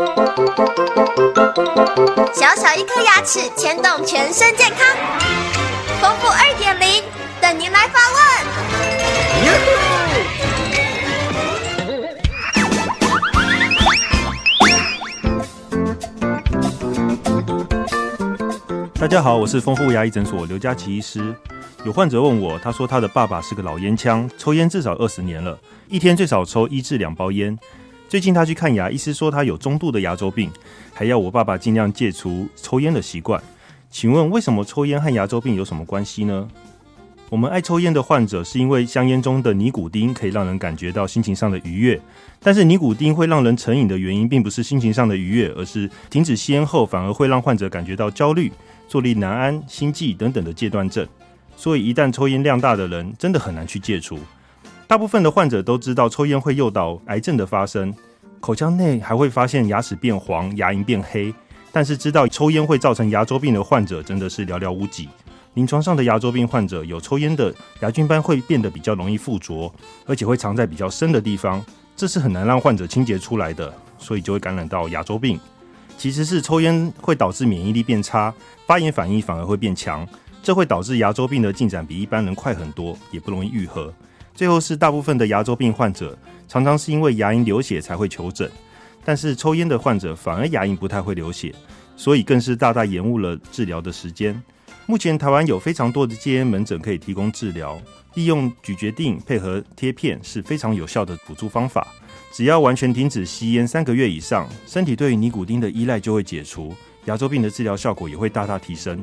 小小一颗牙齿牵动全身健康，丰富二点零等您来发问。大家好，我是丰富牙医诊所刘佳琪医师。有患者问我，他说他的爸爸是个老烟枪，抽烟至少二十年了，一天最少抽一至两包烟。最近他去看牙，医师说他有中度的牙周病，还要我爸爸尽量戒除抽烟的习惯。请问为什么抽烟和牙周病有什么关系呢？我们爱抽烟的患者是因为香烟中的尼古丁可以让人感觉到心情上的愉悦，但是尼古丁会让人成瘾的原因并不是心情上的愉悦，而是停止吸烟后反而会让患者感觉到焦虑、坐立难安、心悸等等的戒断症。所以一旦抽烟量大的人，真的很难去戒除。大部分的患者都知道抽烟会诱导癌症的发生，口腔内还会发现牙齿变黄、牙龈变黑。但是知道抽烟会造成牙周病的患者真的是寥寥无几。临床上的牙周病患者有抽烟的牙菌斑会变得比较容易附着，而且会藏在比较深的地方，这是很难让患者清洁出来的，所以就会感染到牙周病。其实是抽烟会导致免疫力变差，发炎反应反而会变强，这会导致牙周病的进展比一般人快很多，也不容易愈合。最后是大部分的牙周病患者常常是因为牙龈流血才会求诊，但是抽烟的患者反而牙龈不太会流血，所以更是大大延误了治疗的时间。目前台湾有非常多的戒烟门诊可以提供治疗，利用咀嚼定配合贴片是非常有效的辅助方法。只要完全停止吸烟三个月以上，身体对于尼古丁的依赖就会解除，牙周病的治疗效果也会大大提升。